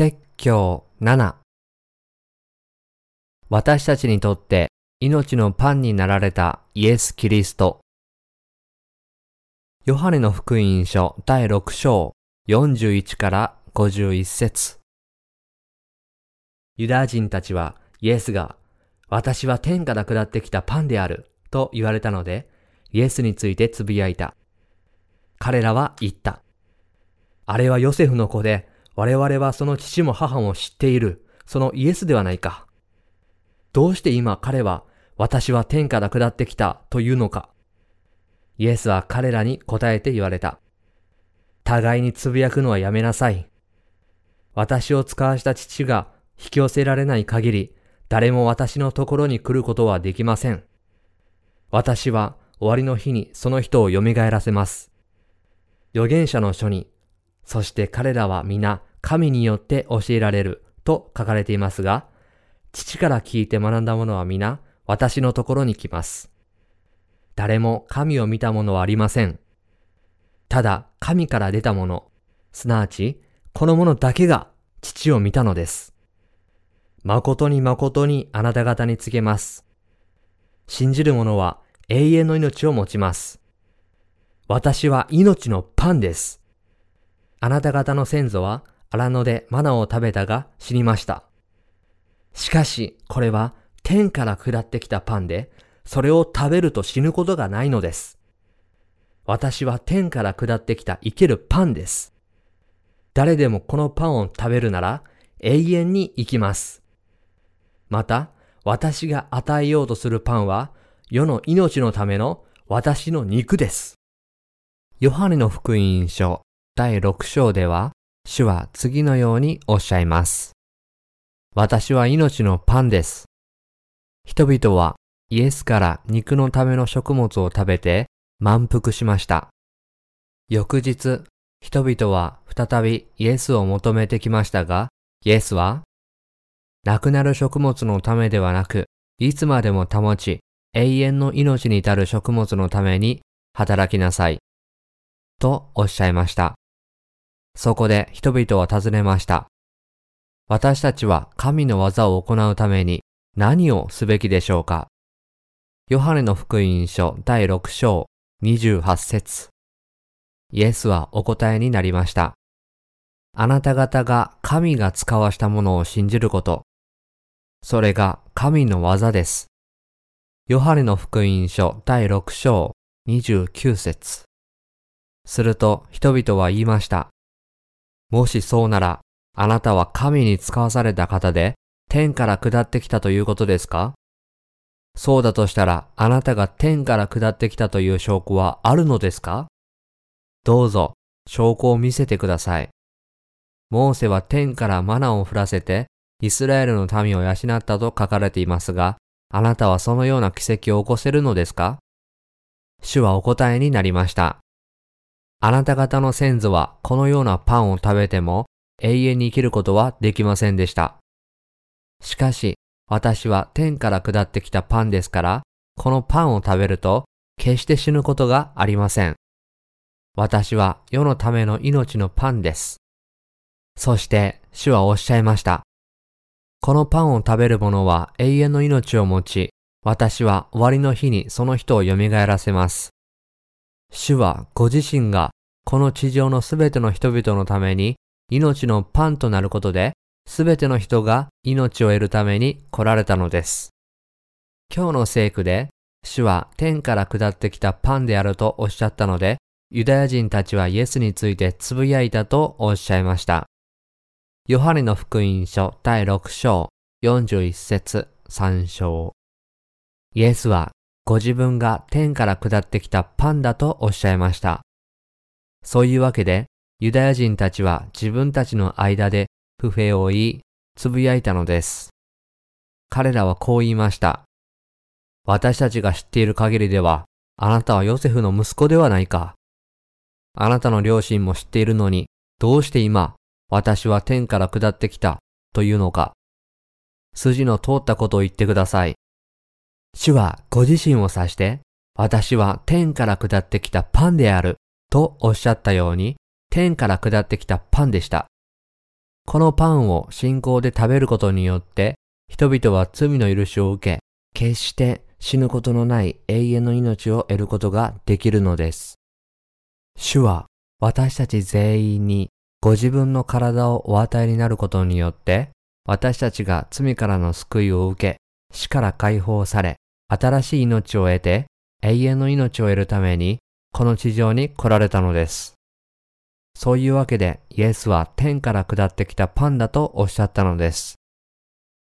説教7私たちにとって命のパンになられたイエス・キリスト。ヨハネの福音書第6章41から51節ユダヤ人たちはイエスが私は天から下ってきたパンであると言われたのでイエスについてつぶやいた。彼らは言った。あれはヨセフの子で我々はその父も母も知っている、そのイエスではないか。どうして今彼は私は天から下ってきたというのか。イエスは彼らに答えて言われた。互いにつぶやくのはやめなさい。私を使わした父が引き寄せられない限り、誰も私のところに来ることはできません。私は終わりの日にその人を蘇らせます。預言者の書に、そして彼らは皆神によって教えられると書かれていますが、父から聞いて学んだ者は皆私のところに来ます。誰も神を見た者はありません。ただ神から出た者、すなわちこの者だけが父を見たのです。誠に誠にあなた方に告げます。信じる者は永遠の命を持ちます。私は命のパンです。あなた方の先祖は荒野でマナを食べたが死にました。しかし、これは天から下ってきたパンで、それを食べると死ぬことがないのです。私は天から下ってきた生けるパンです。誰でもこのパンを食べるなら永遠に生きます。また、私が与えようとするパンは世の命のための私の肉です。ヨハネの福音書第6章では、主は次のようにおっしゃいます。私は命のパンです。人々はイエスから肉のための食物を食べて満腹しました。翌日、人々は再びイエスを求めてきましたが、イエスは、亡くなる食物のためではなく、いつまでも保ち、永遠の命に至る食物のために働きなさい。とおっしゃいました。そこで人々は尋ねました。私たちは神の技を行うために何をすべきでしょうか？ヨハネの福音書第6章28節イエスはお答えになりました。あなた方が神が使わしたものを信じること。それが神の技です。ヨハネの福音書第6章29節すると人々は言いました。もしそうなら、あなたは神に使わされた方で、天から下ってきたということですか？そうだとしたら、あなたが天から下ってきたという証拠はあるのですか？どうぞ、証拠を見せてください。モーセは天からマナを降らせて、イスラエルの民を養ったと書かれていますが、あなたはそのような奇跡を起こせるのですか？主はお答えになりました。あなた方の先祖はこのようなパンを食べても永遠に生きることはできませんでした。しかし、私は天から下ってきたパンですから、このパンを食べると決して死ぬことがありません。私は世のための命のパンです。そして主はおっしゃいました。このパンを食べる者は永遠の命を持ち、私は終わりの日にその人を蘇らせます。主はご自身がこの地上のすべての人々のために命のパンとなることで、すべての人が命を得るために来られたのです。今日の聖句で、主は天から下ってきたパンであるとおっしゃったので、ユダヤ人たちはイエスについてつぶやいたとおっしゃいました。ヨハネの福音書第6章41節3章。イエスはご自分が天から下ってきたパンだとおっしゃいました。そういうわけで、ユダヤ人たちは自分たちの間で不平を言い、つぶやいたのです。彼らはこう言いました。私たちが知っている限りでは、あなたはヨセフの息子ではないか。あなたの両親も知っているのに、どうして今、私は天から下ってきた、というのか。筋の通ったことを言ってください。主はご自身を指して、私は天から下ってきたパンであるとおっしゃったように、天から下ってきたパンでした。このパンを信仰で食べることによって、人々は罪の許しを受け、決して死ぬことのない永遠の命を得ることができるのです。主は私たち全員にご自分の体をお与えになることによって、私たちが罪からの救いを受け、死から解放され、新しい命を得て、永遠の命を得るために、この地上に来られたのです。そういうわけで、イエスは天から下ってきたパンだとおっしゃったのです。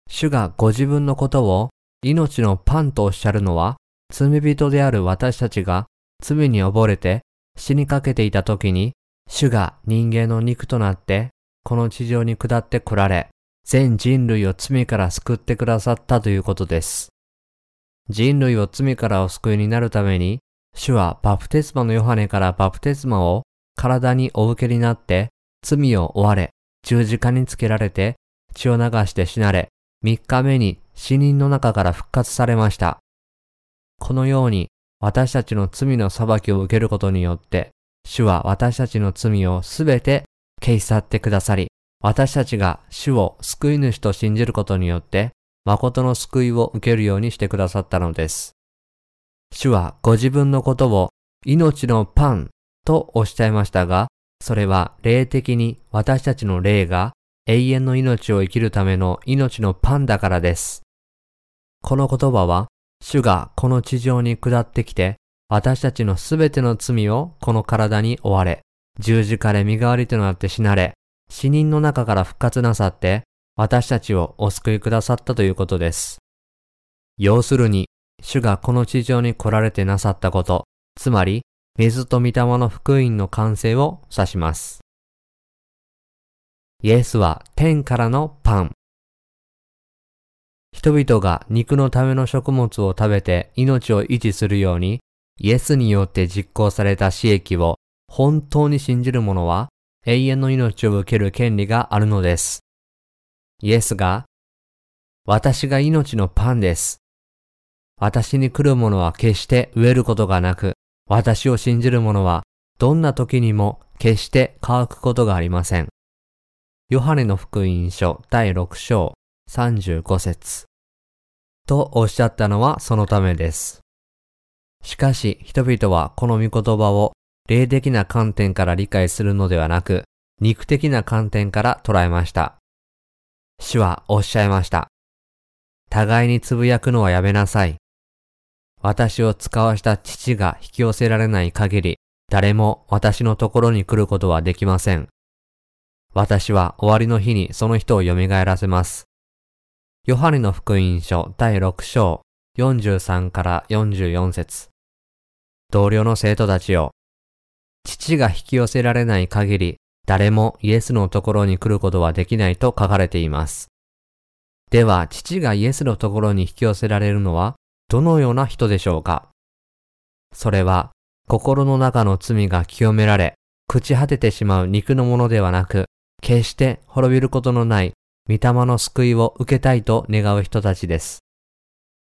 主がご自分のことを命のパンとおっしゃるのは、罪人である私たちが罪に溺れて死にかけていた時に、主が人間の肉となって、この地上に下って来られ、全人類を罪から救ってくださったということです。人類を罪からお救いになるために、主はバプテスマのヨハネからバプテスマを体にお受けになって、罪を追われ、十字架につけられて、血を流して死なれ、三日目に死人の中から復活されました。このように、私たちの罪の裁きを受けることによって、主は私たちの罪をすべて消し去ってくださり、私たちが主を救い主と信じることによって、誠の救いを受けるようにしてくださったのです。主はご自分のことを命のパンとおっしゃいましたが、それは霊的に私たちの霊が永遠の命を生きるための命のパンだからです。この言葉は、主がこの地上に下ってきて、私たちのすべての罪をこの体に追われ、十字架で身代わりとなって死なれ、死人の中から復活なさって、私たちをお救いくださったということです。要するに、主がこの地上に来られてなさったこと、つまり、水と御霊の福音の完成を指します。イエスは天からのパン。人々が肉のための食物を食べて命を維持するように、イエスによって実行された死役を本当に信じる者は永遠の命を受ける権利があるのです。イエスが、私が命のパンです。私に来る者は決して飢えることがなく、私を信じる者はどんな時にも決して乾くことがありません。ヨハネの福音書第6章35節とおっしゃったのはそのためです。しかし人々はこの御言葉を霊的な観点から理解するのではなく、肉的な観点から捉えました。主はおっしゃいました。互いにつぶやくのはやめなさい。私を使わした父が引き寄せられない限り、誰も私のところに来ることはできません。私は終わりの日にその人を蘇らせます。ヨハネの福音書第6章43から44節同僚の生徒たちよ。父が引き寄せられない限り、誰もイエスのところに来ることはできないと書かれています。では、父がイエスのところに引き寄せられるのはどのような人でしょうか？それは、心の中の罪が清められ、朽ち果ててしまう肉のものではなく、決して滅びることのない御霊の救いを受けたいと願う人たちです。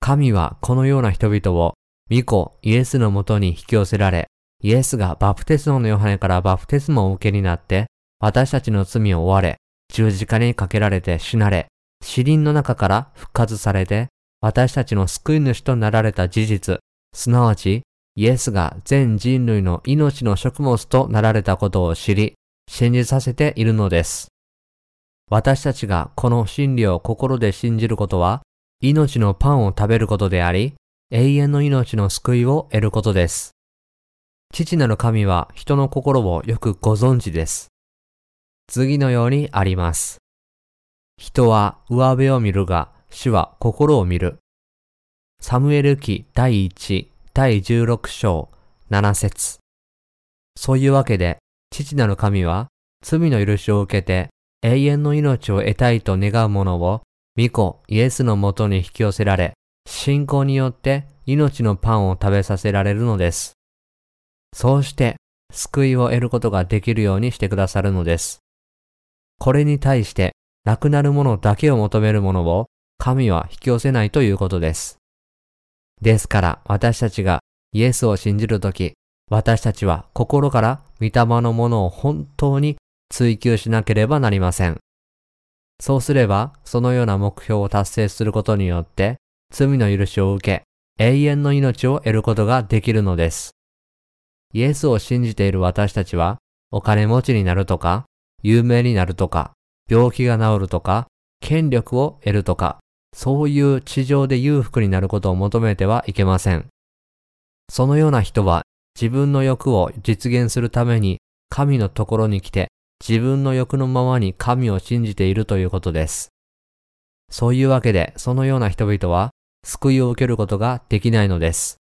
神はこのような人々を、御子イエスのもとに引き寄せられ、イエスがバプテスマのヨハネからバプテスマを受けになって、私たちの罪を追われ、十字架にかけられて死なれ、死人の中から復活されて、私たちの救い主となられた事実、すなわち、イエスが全人類の命の食物となられたことを知り、信じさせているのです。私たちがこの真理を心で信じることは、命のパンを食べることであり、永遠の命の救いを得ることです。父なる神は人の心をよくご存知です。次のようにあります。人は上辺を見るが、主は心を見る。サムエル記第1、第16章、7節そういうわけで、父なる神は、罪の許しを受けて、永遠の命を得たいと願う者を、御子イエスのもとに引き寄せられ、信仰によって命のパンを食べさせられるのです。そうして救いを得ることができるようにしてくださるのです。これに対して亡くなるものだけを求めるものを神は引き寄せないということです。ですから私たちがイエスを信じるとき、私たちは心から御霊のものを本当に追求しなければなりません。そうすれば、そのような目標を達成することによって、罪の許しを受け、永遠の命を得ることができるのです。イエスを信じている私たちは、お金持ちになるとか、有名になるとか、病気が治るとか、権力を得るとか、そういう地上で裕福になることを求めてはいけません。そのような人は自分の欲を実現するために神のところに来て自分の欲のままに神を信じているということです。そういうわけでそのような人々は救いを受けることができないのです。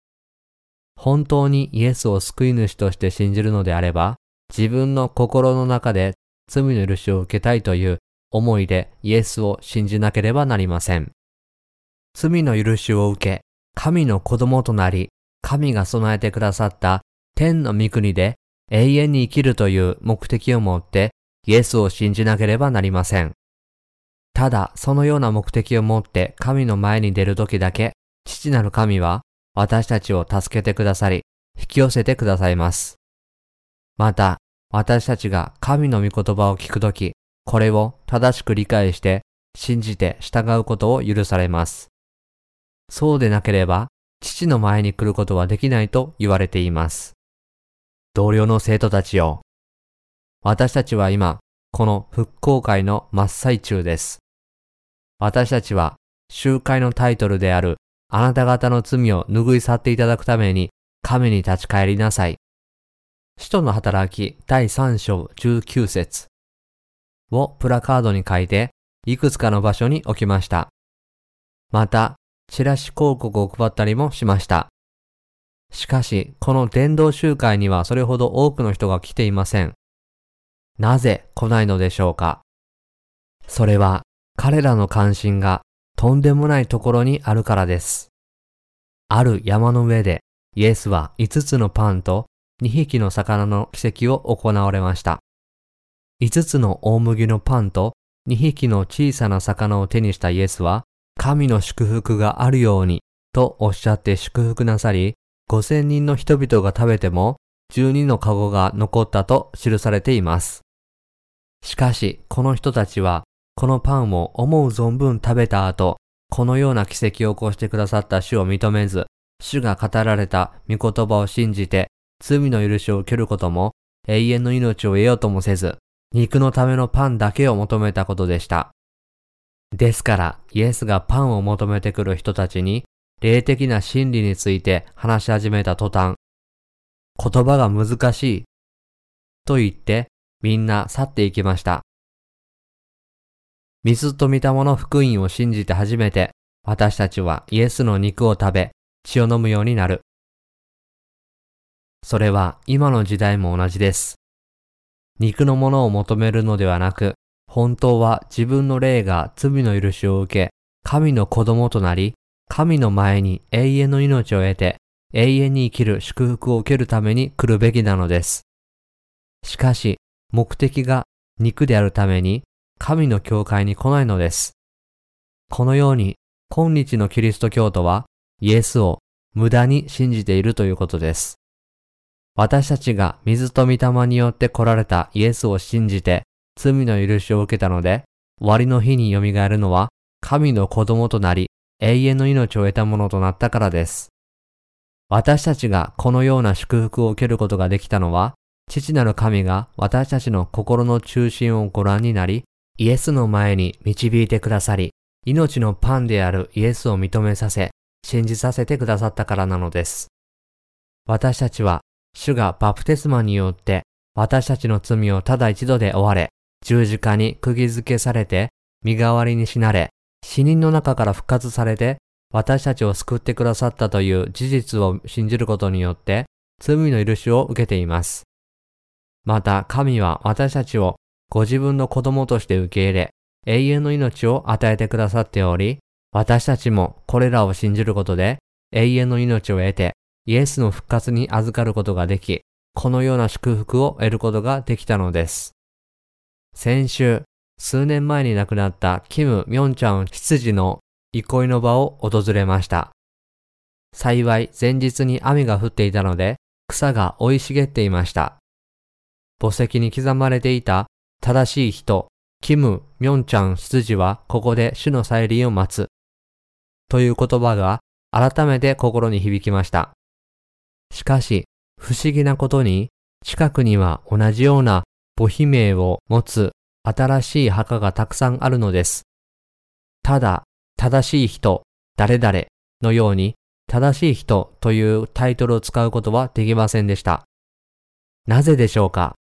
本当にイエスを救い主として信じるのであれば自分の心の中で罪の許しを受けたいという思いでイエスを信じなければなりません。罪の許しを受け、神の子供となり、神が備えてくださった天の御国で永遠に生きるという目的を持ってイエスを信じなければなりません。ただ、そのような目的を持って神の前に出るときだけ、父なる神は私たちを助けてくださり、引き寄せてくださいます。また、私たちが神の御言葉を聞くとき、これを正しく理解して信じて従うことを許されます。そうでなければ、父の前に来ることはできないと言われています。同僚の生徒たちよ。私たちは今、この復興会の真っ最中です。私たちは、集会のタイトルである、あなた方の罪を拭い去っていただくために、神に立ち返りなさい。使徒の働き第3章19節をプラカードに書いて、いくつかの場所に置きました。また、チラシ広告を配ったりもしました。しかし、この伝道集会にはそれほど多くの人が来ていません。なぜ来ないのでしょうかそれは彼らの関心がとんでもないところにあるからです。ある山の上でイエスは5つのパンと2匹の魚の奇跡を行われました。5つの大麦のパンと2匹の小さな魚を手にしたイエスは、神の祝福があるようにとおっしゃって祝福なさり、5000人の人々が食べても12のカゴが残ったと記されています。しかし、この人たちは、このパンを思う存分食べた後、このような奇跡を起こしてくださった主を認めず、主が語られた御言葉を信じて、罪の許しを受けることも、永遠の命を得ようともせず、肉のためのパンだけを求めたことでした。ですから、イエスがパンを求めてくる人たちに、霊的な真理について話し始めた途端、言葉が難しい、と言って、みんな去っていきました。水と御霊の福音を信じて初めて、私たちはイエスの肉を食べ、血を飲むようになる。それは今の時代も同じです。肉のものを求めるのではなく、本当は自分の霊が罪の許しを受け、神の子供となり、神の前に永遠の命を得て、永遠に生きる祝福を受けるために来るべきなのです。しかし、目的が肉であるために、神の教会に来ないのです。このように、今日のキリスト教徒は、イエスを無駄に信じているということです。私たちが水と御霊によって来られたイエスを信じて罪の許しを受けたので、終わりの日によみがえるのは神の子供となり永遠の命を得たものとなったからです。私たちがこのような祝福を受けることができたのは、父なる神が私たちの心の中心をご覧になり、イエスの前に導いてくださり、命のパンであるイエスを認めさせ、信じさせてくださったからなのです。私たちは主がバプテスマによって私たちの罪をただ一度で追われ、十字架に釘付けされて、身代わりに死なれ、死人の中から復活されて、私たちを救ってくださったという事実を信じることによって、罪の許しを受けています。また、神は私たちをご自分の子供として受け入れ、永遠の命を与えてくださっており、私たちもこれらを信じることで、永遠の命を得て、イエスの復活に預かることができ、このような祝福を得ることができたのです。先週、数年前に亡くなったキム・ミョンチャン執事の憩いの場を訪れました。幸い前日に雨が降っていたので草が生い茂っていました。墓石に刻まれていた正しい人、キム・ミョンチャン執事はここで主の再臨を待つ。という言葉が改めて心に響きました。しかし、不思議なことに、近くには同じような母妃名を持つ新しい墓がたくさんあるのです。ただ、正しい人、誰々のように、正しい人というタイトルを使うことはできませんでした。なぜでしょうか？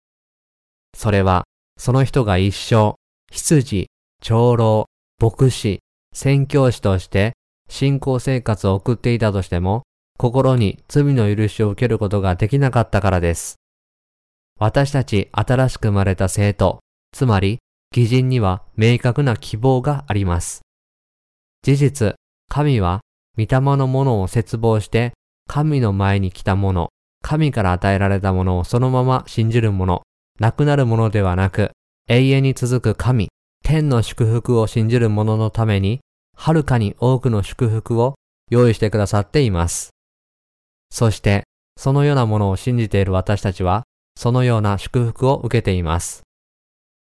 それは、その人が一生、羊、長老、牧師、宣教師として信仰生活を送っていたとしても、心に罪の許しを受けることができなかったからです。私たち新しく生まれた生徒、つまり義人には明確な希望があります。事実、神は御霊のものを絶望して神の前に来たもの、神から与えられたものをそのまま信じるもの、なくなるものではなく、永遠に続く神、天の祝福を信じる者のために、はるかに多くの祝福を用意してくださっています。そして、そのようなものを信じている私たちは、そのような祝福を受けています。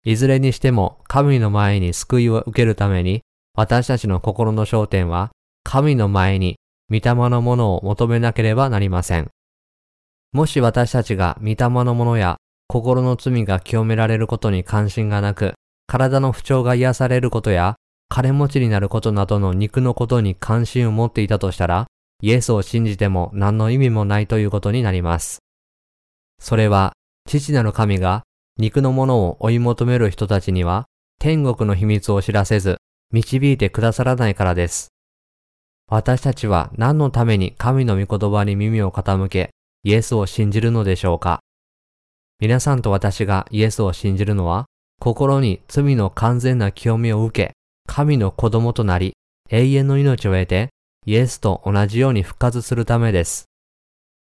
いずれにしても、神の前に救いを受けるために、私たちの心の焦点は、神の前に御霊のものを求めなければなりません。もし私たちが御霊のものや心の罪が清められることに関心がなく、体の不調が癒されることや、金持ちになることなどの肉のことに関心を持っていたとしたら、イエスを信じても何の意味もないということになります。それは、父なる神が肉のものを追い求める人たちには、天国の秘密を知らせず、導いてくださらないからです。私たちは何のために神の御言葉に耳を傾け、イエスを信じるのでしょうか皆さんと私がイエスを信じるのは、心に罪の完全な清めを受け、神の子供となり、永遠の命を得て、イエスと同じように復活するためです。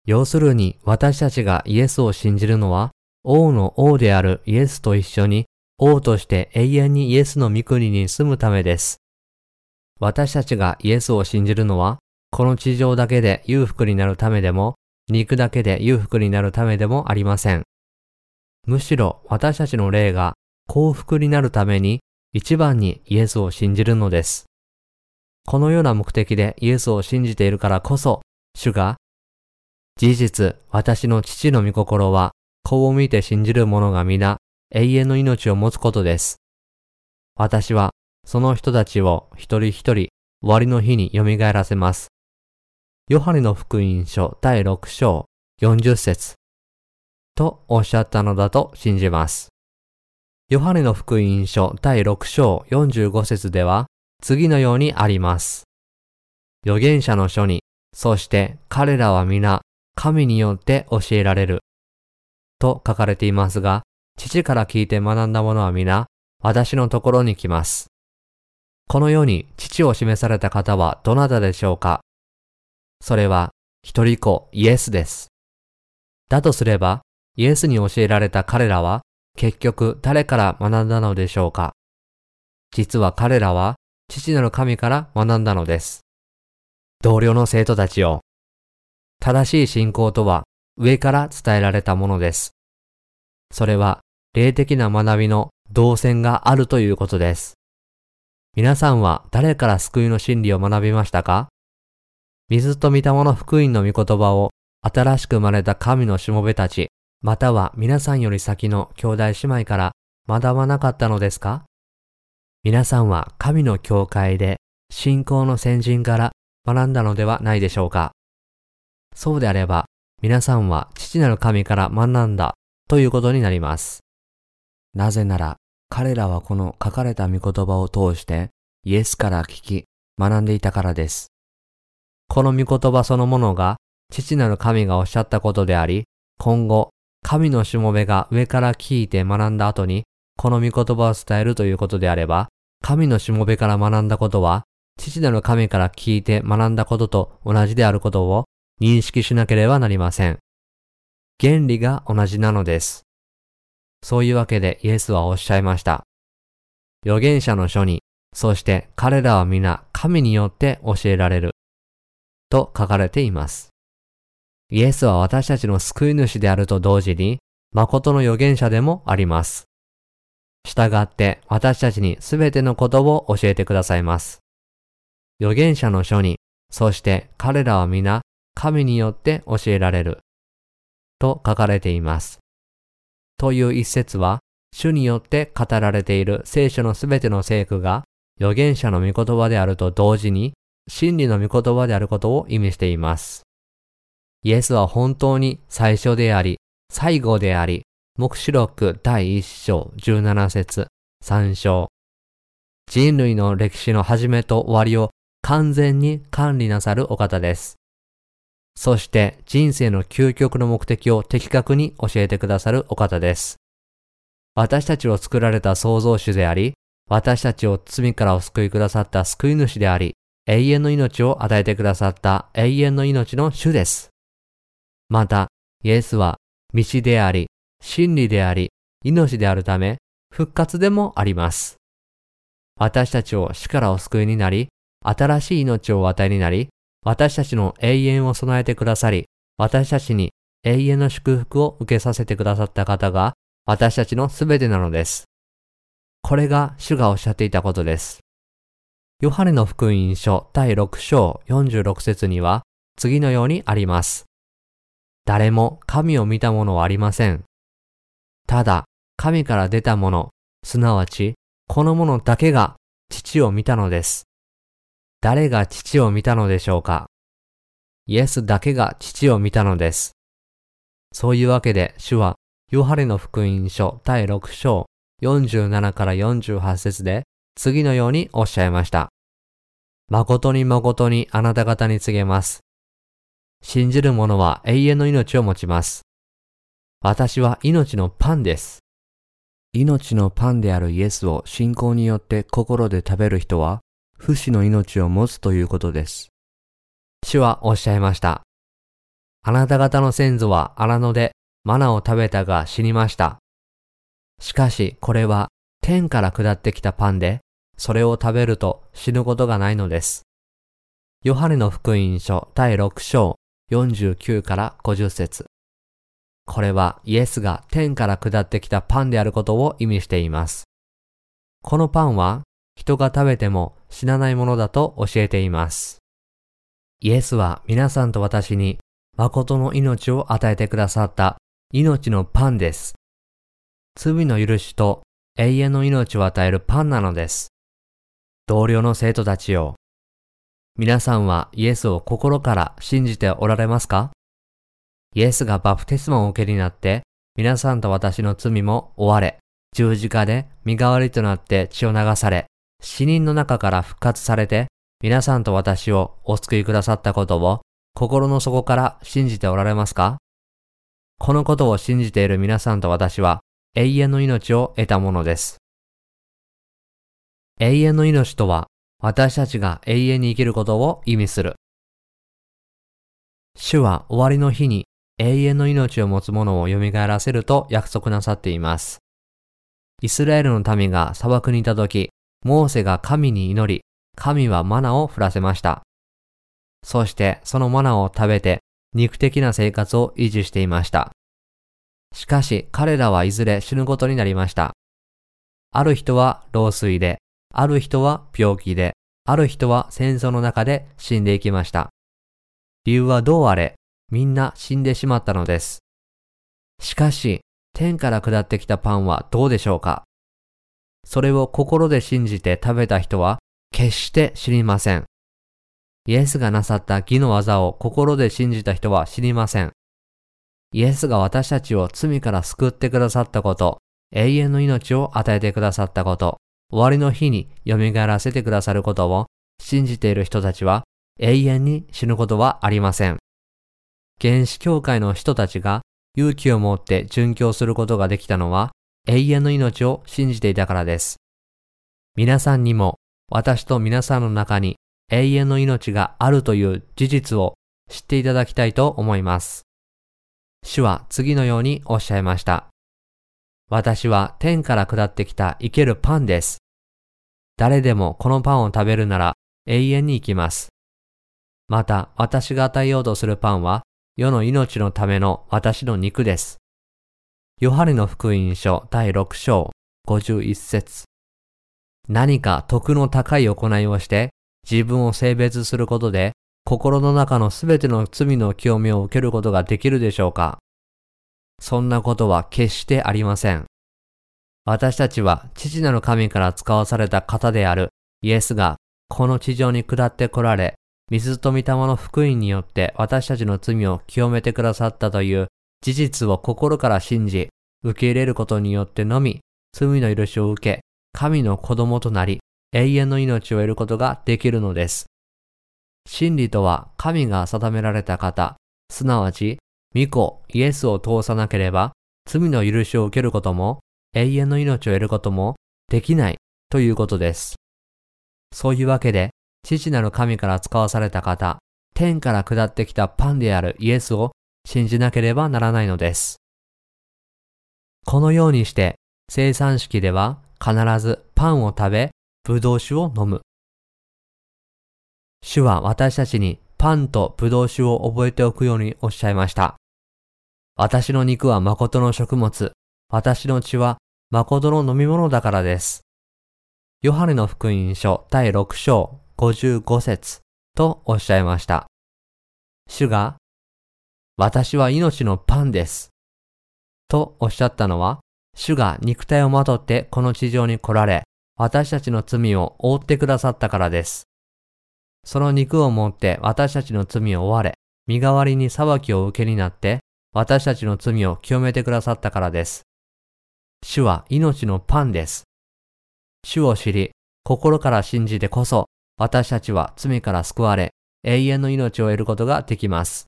要するに私たちがイエスを信じるのは、王の王であるイエスと一緒に王として永遠にイエスの御国に住むためです。私たちがイエスを信じるのは、この地上だけで裕福になるためでも、肉だけで裕福になるためでもありません。むしろ私たちの霊が幸福になるために一番にイエスを信じるのです。このような目的でイエスを信じているからこそ、主が、事実、私の父の御心は、子を見て信じる者が皆、永遠の命を持つことです。私は、その人たちを一人一人、終わりの日に蘇らせます。ヨハネの福音書第6章40節とおっしゃったのだと信じます。ヨハネの福音書第6章45節では次のようにあります。預言者の書に、そして彼らは皆神によって教えられる。と書かれていますが、父から聞いて学んだ者は皆私のところに来ます。このように父を示された方はどなたでしょうかそれは一人子イエスです。だとすれば、イエスに教えられた彼らは、結局誰から学んだのでしょうか？実は彼らは、父なる神から学んだのです。同僚の生徒たちを、正しい信仰とは上から伝えられたものです。それは、霊的な学びの動線があるということです。皆さんは誰から救いの真理を学びましたか？水と御霊の福音の御言葉を新しく生まれた神のしもべたち、または皆さんより先の兄弟姉妹から学ばなかったのですか？皆さんは神の教会で信仰の先人から学んだのではないでしょうか？そうであれば、皆さんは父なる神から学んだということになります。なぜなら、彼らはこの書かれた御言葉を通してイエスから聞き学んでいたからです。この御言葉そのものが父なる神がおっしゃったことであり、今後神のしもべが上から聞いて学んだ後に、この御言葉を伝えるということであれば、神のしもべから学んだことは、父なる神から聞いて学んだことと同じであることを認識しなければなりません。原理が同じなのです。そういうわけでイエスはおっしゃいました。預言者の書に、そして彼らは皆神によって教えられる。と書かれています。イエスは私たちの救い主であると同時に、誠の預言者でもあります。従って私たちにすべてのことを教えてくださいます。預言者の書に、そして彼らは皆神によって教えられる。と書かれています。という一節は、主によって語られている聖書のすべての聖句が預言者の御言葉であると同時に真理の御言葉であることを意味しています。イエスは本当に最初であり、最後であり、目視録第1章17節3章。人類の歴史の始めと終わりを完全に管理なさるお方です。そして人生の究極の目的を的確に教えてくださるお方です。私たちを作られた創造主であり、私たちを罪からお救いくださった救い主であり、永遠の命を与えてくださった永遠の命の主です。また、イエスは道であり、真理であり、命であるため、復活でもあります。私たちを死からお救いになり、新しい命をお与えになり、私たちの永遠を備えてくださり、私たちに永遠の祝福を受けさせてくださった方が、私たちのすべてなのです。これが主がおっしゃっていたことです。ヨハネの福音書第6章46節には次のようにあります。誰も神を見たものはありません。ただ、神から出たもの、すなわち、このものだけが父を見たのです。誰が父を見たのでしょうかイエスだけが父を見たのです。そういうわけで主はヨハネの福音書第6章47から48節で次のようにおっしゃいました。誠に誠にあなた方に告げます。信じる者は永遠の命を持ちます。私は命のパンです。命のパンであるイエスを信仰によって心で食べる人は不死の命を持つということです。主はおっしゃいました。あなた方の先祖は荒野でマナを食べたが死にました。しかしこれは天から下ってきたパンで、それを食べると死ぬことがないのです。ヨハネの福音書第6章49から50節これはイエスが天から下ってきたパンであることを意味しています。このパンは人が食べても死なないものだと教えています。イエスは皆さんと私に誠の命を与えてくださった命のパンです。罪の許しと永遠の命を与えるパンなのです。同僚の生徒たちよ。皆さんはイエスを心から信じておられますか？イエスがバプテスマを受けになって、皆さんと私の罪も追われ、十字架で身代わりとなって血を流され、死人の中から復活されて、皆さんと私をお救いくださったことを心の底から信じておられますか？このことを信じている皆さんと私は永遠の命を得たものです。永遠の命とは私たちが永遠に生きることを意味する。主は終わりの日に永遠の命を持つ者を蘇らせると約束なさっています。イスラエルの民が砂漠にいた時、モーセが神に祈り、神はマナを降らせました。そしてそのマナを食べて肉的な生活を維持していました。しかし彼らはいずれ死ぬことになりました。ある人は老衰で、ある人は病気で、ある人は戦争の中で死んでいきました。理由はどうあれ、みんな死んでしまったのです。しかし、天から下ってきたパンはどうでしょうかそれを心で信じて食べた人は決して知りません。イエスがなさった義の技を心で信じた人は知りません。イエスが私たちを罪から救ってくださったこと、永遠の命を与えてくださったこと、終わりの日に蘇らせてくださることを信じている人たちは永遠に死ぬことはありません。原始教会の人たちが勇気を持って殉教することができたのは永遠の命を信じていたからです。皆さんにも私と皆さんの中に永遠の命があるという事実を知っていただきたいと思います。主は次のようにおっしゃいました。私は天から下ってきた生けるパンです。誰でもこのパンを食べるなら永遠に生きます。また私が与えようとするパンは世の命のための私の肉です。ヨハネの福音書第6章51節何か徳の高い行いをして自分を性別することで心の中のすべての罪の清めを受けることができるでしょうかそんなことは決してありません。私たちは父なる神から使わされた方であるイエスがこの地上に下って来られ、水と御霊の福音によって私たちの罪を清めてくださったという事実を心から信じ、受け入れることによってのみ、罪の許しを受け、神の子供となり、永遠の命を得ることができるのです。真理とは神が定められた方、すなわち、御子イエスを通さなければ、罪の許しを受けることも、永遠の命を得ることもできないということです。そういうわけで、父なる神から使わされた方、天から下ってきたパンであるイエスを信じなければならないのです。このようにして、生産式では必ずパンを食べ、ブドウ酒を飲む。主は私たちにパンとブドウ酒を覚えておくようにおっしゃいました。私の肉は誠の食物、私の血は誠の飲み物だからです。ヨハネの福音書第6章55節とおっしゃいました。主が、私は命のパンです。とおっしゃったのは、主が肉体をまとってこの地上に来られ、私たちの罪を覆ってくださったからです。その肉を持って私たちの罪を追われ、身代わりに裁きを受けになって、私たちの罪を清めてくださったからです。主は命のパンです。主を知り、心から信じてこそ、私たちは罪から救われ、永遠の命を得ることができます。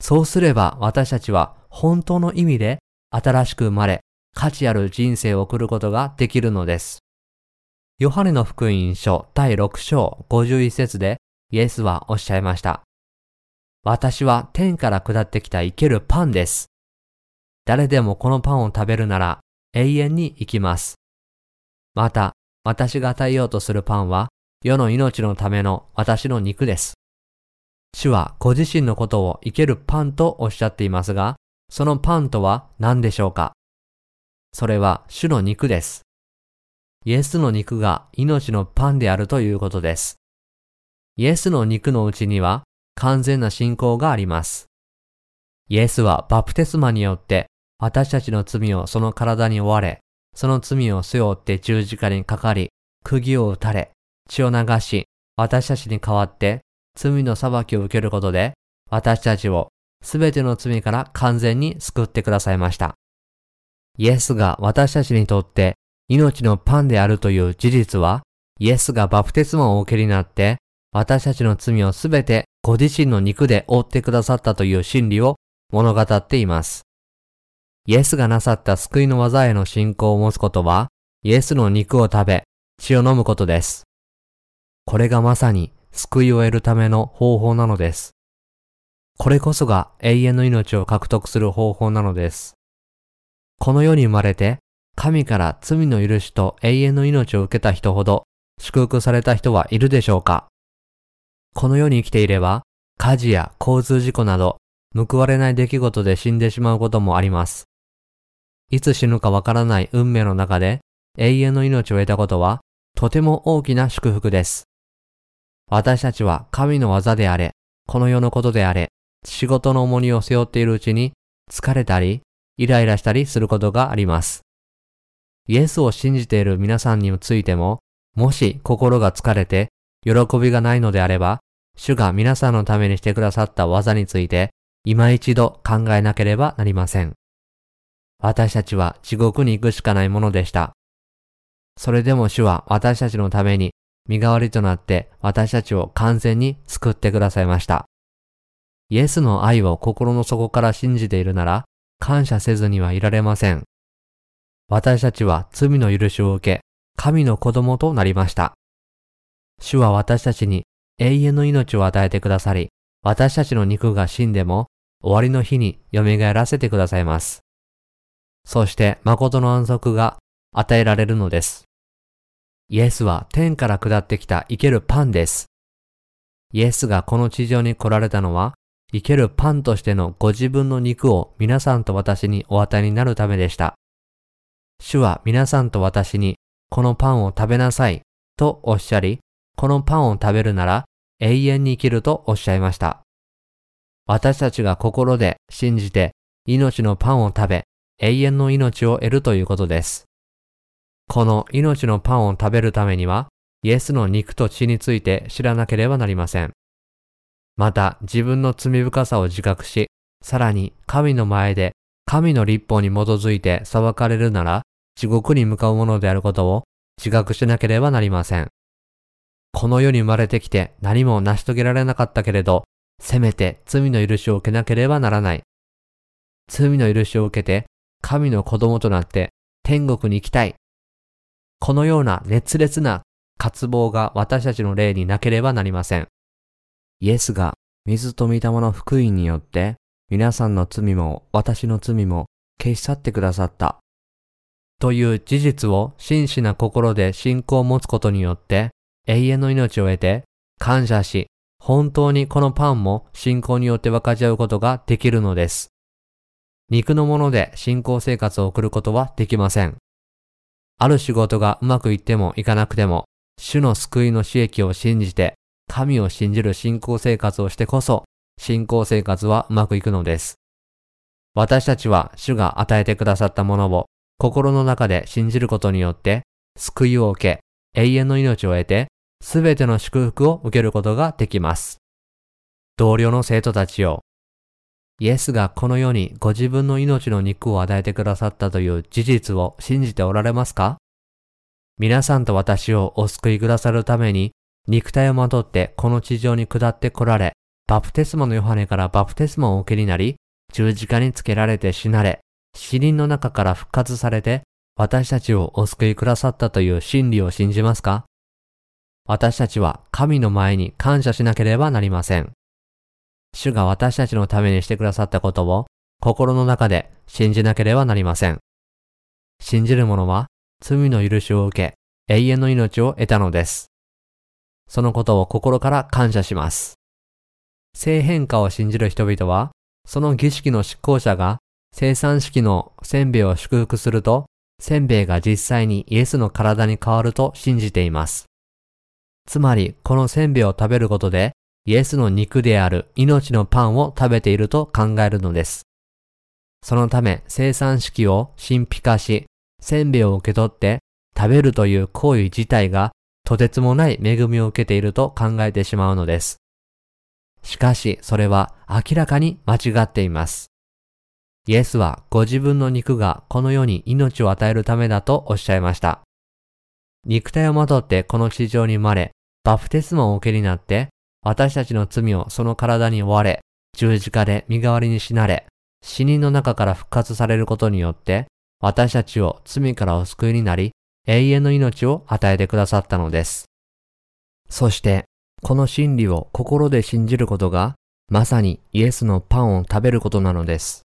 そうすれば私たちは本当の意味で新しく生まれ、価値ある人生を送ることができるのです。ヨハネの福音書第6章51節でイエスはおっしゃいました。私は天から下ってきた生けるパンです。誰でもこのパンを食べるなら永遠に生きます。また、私が与えようとするパンは、世の命のための私の肉です。主はご自身のことを生けるパンとおっしゃっていますが、そのパンとは何でしょうか？それは主の肉です。イエスの肉が命のパンであるということです。イエスの肉のうちには完全な信仰があります。イエスはバプテスマによって私たちの罪をその体に追われ、その罪を背負って十字架にかかり、釘を打たれ、血を流し、私たちに代わって罪の裁きを受けることで、私たちをすべての罪から完全に救ってくださいました。イエスが私たちにとって命のパンであるという事実は、イエスがバプテスマをお受けになって、私たちの罪をすべてご自身の肉で覆ってくださったという真理を物語っています。イエスがなさった救いの技への信仰を持つことは、イエスの肉を食べ、血を飲むことです。これがまさに救いを得るための方法なのです。これこそが永遠の命を獲得する方法なのです。この世に生まれて、神から罪の許しと永遠の命を受けた人ほど、祝福された人はいるでしょうかこの世に生きていれば、火事や交通事故など、報われない出来事で死んでしまうこともあります。いつ死ぬかわからない運命の中で永遠の命を得たことはとても大きな祝福です。私たちは神の技であれ、この世のことであれ、仕事の重荷を背負っているうちに疲れたり、イライラしたりすることがあります。イエスを信じている皆さんについても、もし心が疲れて喜びがないのであれば、主が皆さんのためにしてくださった技について、今一度考えなければなりません。私たちは地獄に行くしかないものでした。それでも主は私たちのために身代わりとなって私たちを完全に救ってくださいました。イエスの愛を心の底から信じているなら感謝せずにはいられません。私たちは罪の許しを受け、神の子供となりました。主は私たちに永遠の命を与えてくださり、私たちの肉が死んでも終わりの日に蘇らせてくださいます。そして誠の安息が与えられるのです。イエスは天から下ってきた生けるパンです。イエスがこの地上に来られたのは、生けるパンとしてのご自分の肉を皆さんと私にお与えになるためでした。主は皆さんと私に、このパンを食べなさい、とおっしゃり、このパンを食べるなら永遠に生きるとおっしゃいました。私たちが心で信じて命のパンを食べ、永遠の命を得るということです。この命のパンを食べるためには、イエスの肉と血について知らなければなりません。また自分の罪深さを自覚し、さらに神の前で神の立法に基づいて裁かれるなら地獄に向かうものであることを自覚しなければなりません。この世に生まれてきて何も成し遂げられなかったけれど、せめて罪の許しを受けなければならない。罪の許しを受けて神の子供となって天国に行きたい。このような熱烈な渇望が私たちの霊になければなりません。イエスが水と御霊の福音によって皆さんの罪も私の罪も消し去ってくださった。という事実を真摯な心で信仰を持つことによって永遠の命を得て感謝し本当にこのパンも信仰によって分かち合うことができるのです。肉のもので信仰生活を送ることはできません。ある仕事がうまくいってもいかなくても、主の救いの刺激を信じて、神を信じる信仰生活をしてこそ、信仰生活はうまくいくのです。私たちは主が与えてくださったものを心の中で信じることによって、救いを受け、永遠の命を得て、すべての祝福を受けることができます。同僚の生徒たちよ、イエスがこの世にご自分の命の肉を与えてくださったという事実を信じておられますか？皆さんと私をお救いくださるために肉体をまとってこの地上に下って来られ、バプテスマのヨハネからバプテスマを受けになり、十字架につけられて死なれ、死人の中から復活されて、私たちをお救いくださったという真理を信じますか？私たちは神の前に感謝しなければなりません。主が私たちのためにしてくださったことを心の中で信じなければなりません。信じる者は罪の許しを受け永遠の命を得たのです。そのことを心から感謝します。性変化を信じる人々は、その儀式の執行者が生産式のせんべいを祝福すると、せんべいが実際にイエスの体に変わると信じています。つまり、このせんべいを食べることで、イエスの肉である命のパンを食べていると考えるのです。そのため生産式を神秘化し、せんべいを受け取って食べるという行為自体がとてつもない恵みを受けていると考えてしまうのです。しかしそれは明らかに間違っています。イエスはご自分の肉がこの世に命を与えるためだとおっしゃいました。肉体をまとってこの地上に生まれ、バプテスマを受けになって私たちの罪をその体に追われ、十字架で身代わりに死なれ、死人の中から復活されることによって、私たちを罪からお救いになり、永遠の命を与えてくださったのです。そして、この真理を心で信じることが、まさにイエスのパンを食べることなのです。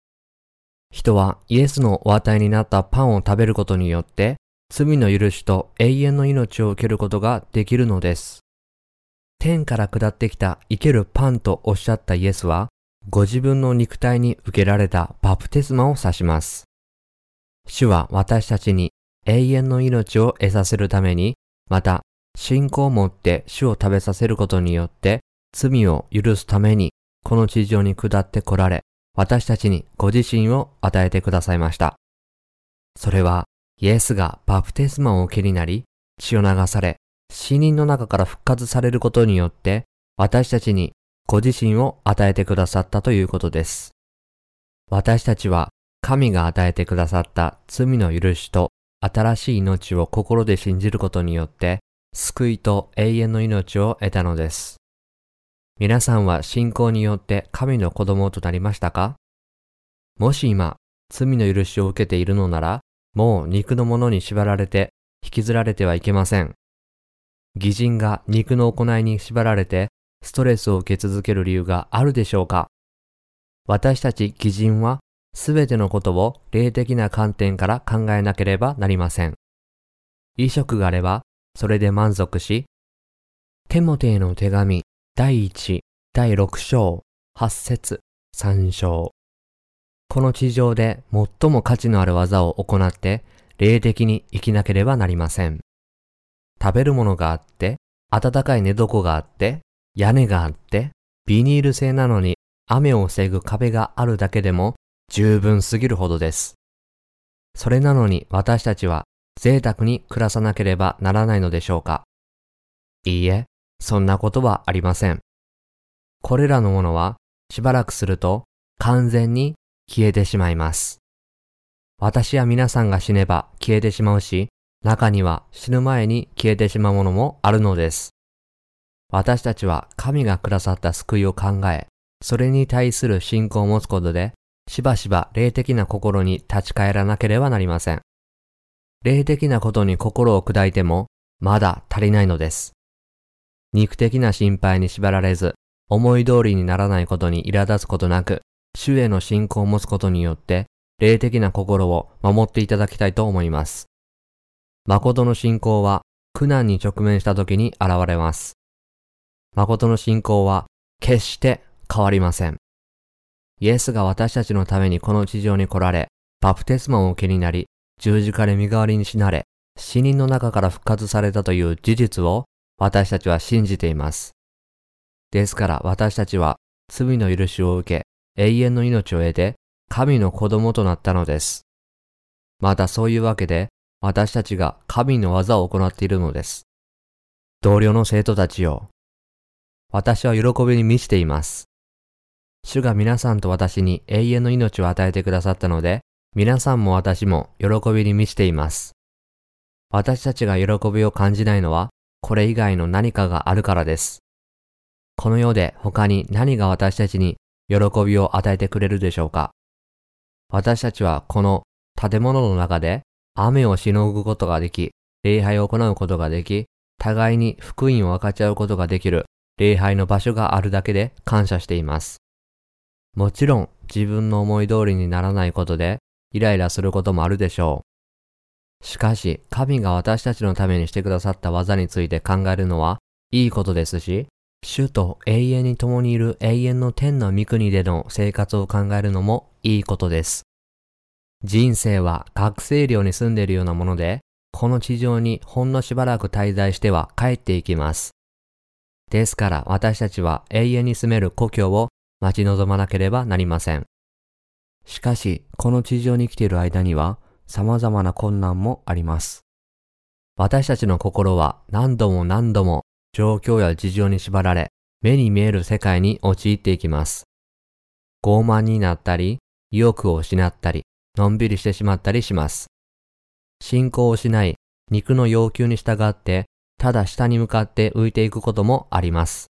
人はイエスのお与えになったパンを食べることによって、罪の許しと永遠の命を受けることができるのです。天から下ってきた生けるパンとおっしゃったイエスは、ご自分の肉体に受けられたバプテスマを指します。主は私たちに永遠の命を得させるために、また信仰を持って主を食べさせることによって罪を許すためにこの地上に下って来られ、私たちにご自身を与えてくださいました。それはイエスがバプテスマを受けになり、血を流され、死人の中から復活されることによって、私たちにご自身を与えてくださったということです。私たちは神が与えてくださった罪の許しと新しい命を心で信じることによって、救いと永遠の命を得たのです。皆さんは信仰によって神の子供となりましたか？もし今、罪の許しを受けているのなら、もう肉のものに縛られて引きずられてはいけません。偽人が肉の行いに縛られてストレスを受け続ける理由があるでしょうか？私たち偽人はすべてのことを霊的な観点から考えなければなりません。衣食があればそれで満足し、テモテへの手紙第1、第6章、8節、3章。この地上で最も価値のある技を行って霊的に生きなければなりません。食べるものがあって、暖かい寝床があって、屋根があって、ビニール製なのに雨を防ぐ壁があるだけでも十分すぎるほどです。それなのに私たちは贅沢に暮らさなければならないのでしょうかいいえ、そんなことはありません。これらのものはしばらくすると完全に消えてしまいます。私や皆さんが死ねば消えてしまうし、中には死ぬ前に消えてしまうものもあるのです。私たちは神がくださった救いを考え、それに対する信仰を持つことで、しばしば霊的な心に立ち返らなければなりません。霊的なことに心を砕いても、まだ足りないのです。肉的な心配に縛られず、思い通りにならないことに苛立つことなく、主への信仰を持つことによって、霊的な心を守っていただきたいと思います。誠の信仰は苦難に直面した時に現れます。誠の信仰は決して変わりません。イエスが私たちのためにこの地上に来られ、バプテスマを受けになり、十字架で身代わりに死なれ、死人の中から復活されたという事実を私たちは信じています。ですから私たちは罪の許しを受け、永遠の命を得て、神の子供となったのです。またそういうわけで、私たちが神の技を行っているのです。同僚の生徒たちよ。私は喜びに満ちています。主が皆さんと私に永遠の命を与えてくださったので、皆さんも私も喜びに満ちています。私たちが喜びを感じないのは、これ以外の何かがあるからです。この世で他に何が私たちに喜びを与えてくれるでしょうか私たちはこの建物の中で雨をしのぐことができ、礼拝を行うことができ、互いに福音を分かち合うことができる礼拝の場所があるだけで感謝しています。もちろん自分の思い通りにならないことでイライラすることもあるでしょう。しかし、神が私たちのためにしてくださった技について考えるのはいいことですし、主と永遠に共にいる永遠の天の御国での生活を考えるのもいいことです。人生は学生寮に住んでいるようなもので、この地上にほんのしばらく滞在しては帰っていきます。ですから私たちは永遠に住める故郷を待ち望まなければなりません。しかし、この地上に来ている間には様々な困難もあります。私たちの心は何度も何度も状況や事情に縛られ、目に見える世界に陥っていきます。傲慢になったり、意欲を失ったり、のんびりしてしまったりします。信仰をしない肉の要求に従って、ただ下に向かって浮いていくこともあります。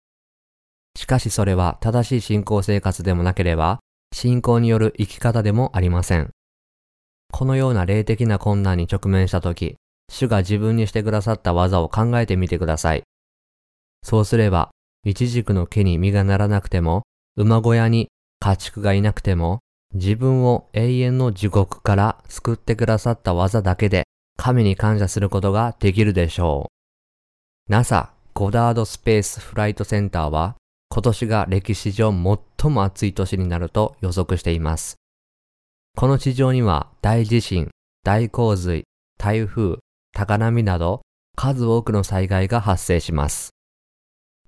しかしそれは正しい信仰生活でもなければ、信仰による生き方でもありません。このような霊的な困難に直面したとき、主が自分にしてくださった技を考えてみてください。そうすれば、一軸の毛に実がならなくても、馬小屋に家畜がいなくても、自分を永遠の地獄から救ってくださった技だけで神に感謝することができるでしょう。NASA ゴダードスペースフライトセンターは今年が歴史上最も暑い年になると予測しています。この地上には大地震、大洪水、台風、高波など数多くの災害が発生します。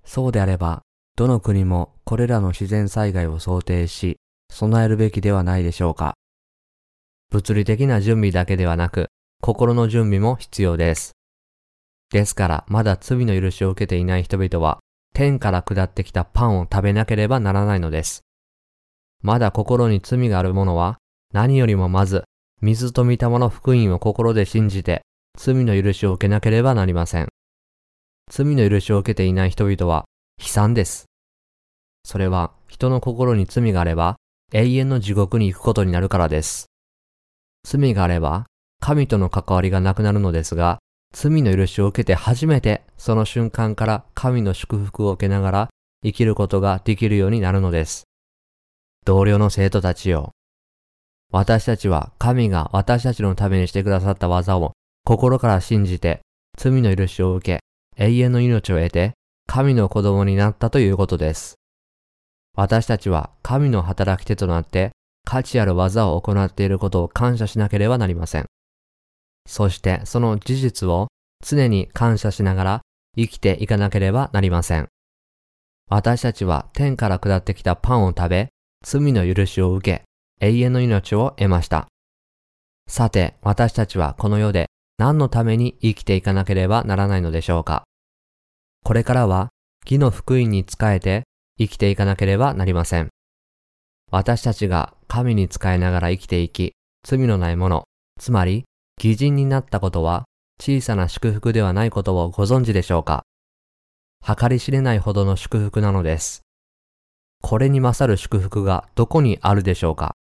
そうであれば、どの国もこれらの自然災害を想定し、備えるべきではないでしょうか。物理的な準備だけではなく、心の準備も必要です。ですから、まだ罪の許しを受けていない人々は、天から下ってきたパンを食べなければならないのです。まだ心に罪がある者は、何よりもまず、水と御霊の福音を心で信じて、罪の許しを受けなければなりません。罪の許しを受けていない人々は、悲惨です。それは、人の心に罪があれば、永遠の地獄に行くことになるからです。罪があれば、神との関わりがなくなるのですが、罪の許しを受けて初めてその瞬間から神の祝福を受けながら生きることができるようになるのです。同僚の生徒たちよ。私たちは神が私たちのためにしてくださった技を心から信じて罪の許しを受け永遠の命を得て神の子供になったということです。私たちは神の働き手となって価値ある技を行っていることを感謝しなければなりません。そしてその事実を常に感謝しながら生きていかなければなりません。私たちは天から下ってきたパンを食べ、罪の許しを受け、永遠の命を得ました。さて、私たちはこの世で何のために生きていかなければならないのでしょうかこれからは義の福音に仕えて生きていかなければなりません。私たちが神に仕えながら生きていき、罪のないもの、つまり義人になったことは小さな祝福ではないことをご存知でしょうか計り知れないほどの祝福なのです。これに勝る祝福がどこにあるでしょうか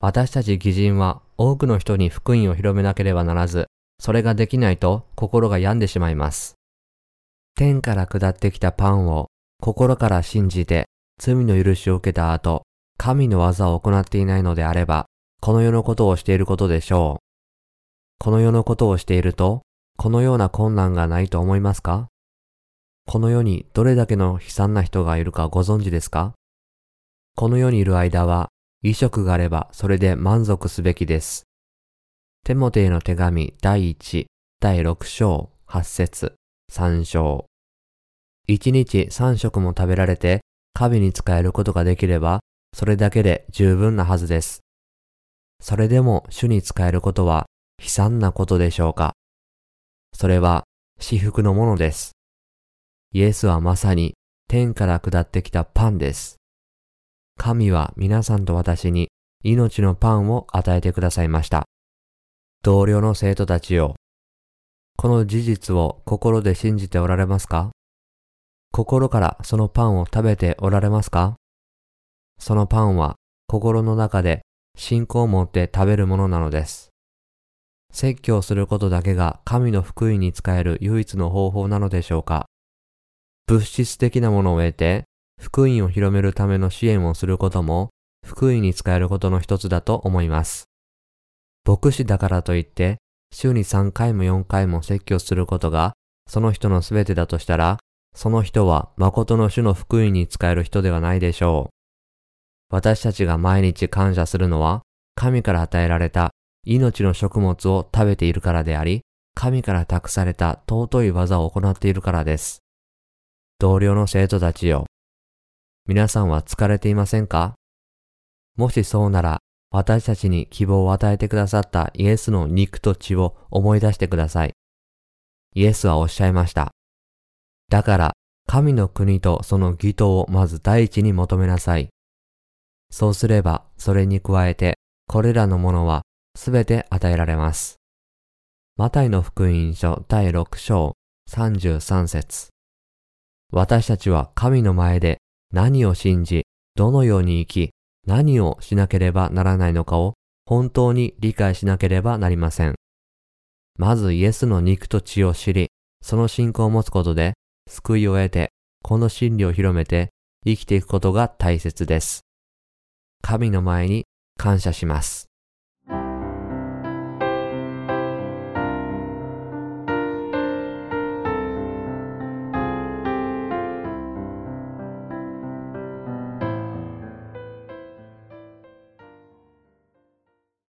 私たち義人は多くの人に福音を広めなければならず、それができないと心が病んでしまいます。天から下ってきたパンを心から信じて罪の許しを受けた後、神の技を行っていないのであれば、この世のことをしていることでしょう。この世のことをしていると、このような困難がないと思いますか？この世にどれだけの悲惨な人がいるかご存知ですか？この世にいる間は、衣食があればそれで満足すべきです。テモテへの手紙第1、第6章、8節、3章。一日三食も食べられて、神に使えることができれば、それだけで十分なはずです。それでも主に使えることは悲惨なことでしょうかそれは至福のものです。イエスはまさに天から下ってきたパンです。神は皆さんと私に命のパンを与えてくださいました。同僚の生徒たちよ。この事実を心で信じておられますか？心からそのパンを食べておられますか？そのパンは心の中で信仰を持って食べるものなのです。説教することだけが神の福音に使える唯一の方法なのでしょうか？物質的なものを得て、福音を広めるための支援をすることも、福音に使えることの一つだと思います。牧師だからといって、週に3回も4回も説教することが、その人の全てだとしたら、その人は誠の主の福音に使える人ではないでしょう。私たちが毎日感謝するのは、神から与えられた命の食物を食べているからであり、神から託された尊い技を行っているからです。同僚の生徒たちよ。皆さんは疲れていませんか？もしそうなら、私たちに希望を与えてくださったイエスの肉と血を思い出してください。イエスはおっしゃいました。だから、神の国とその義とをまず第一に求めなさい。そうすれば、それに加えて、これらのものはすべて与えられます。マタイの福音書第6章33節私たちは神の前で何を信じ、どのように生き、何をしなければならないのかを本当に理解しなければなりません。まずイエスの肉と血を知り、その信仰を持つことで救いを得て、この真理を広めて生きていくことが大切です。神の前に感謝します。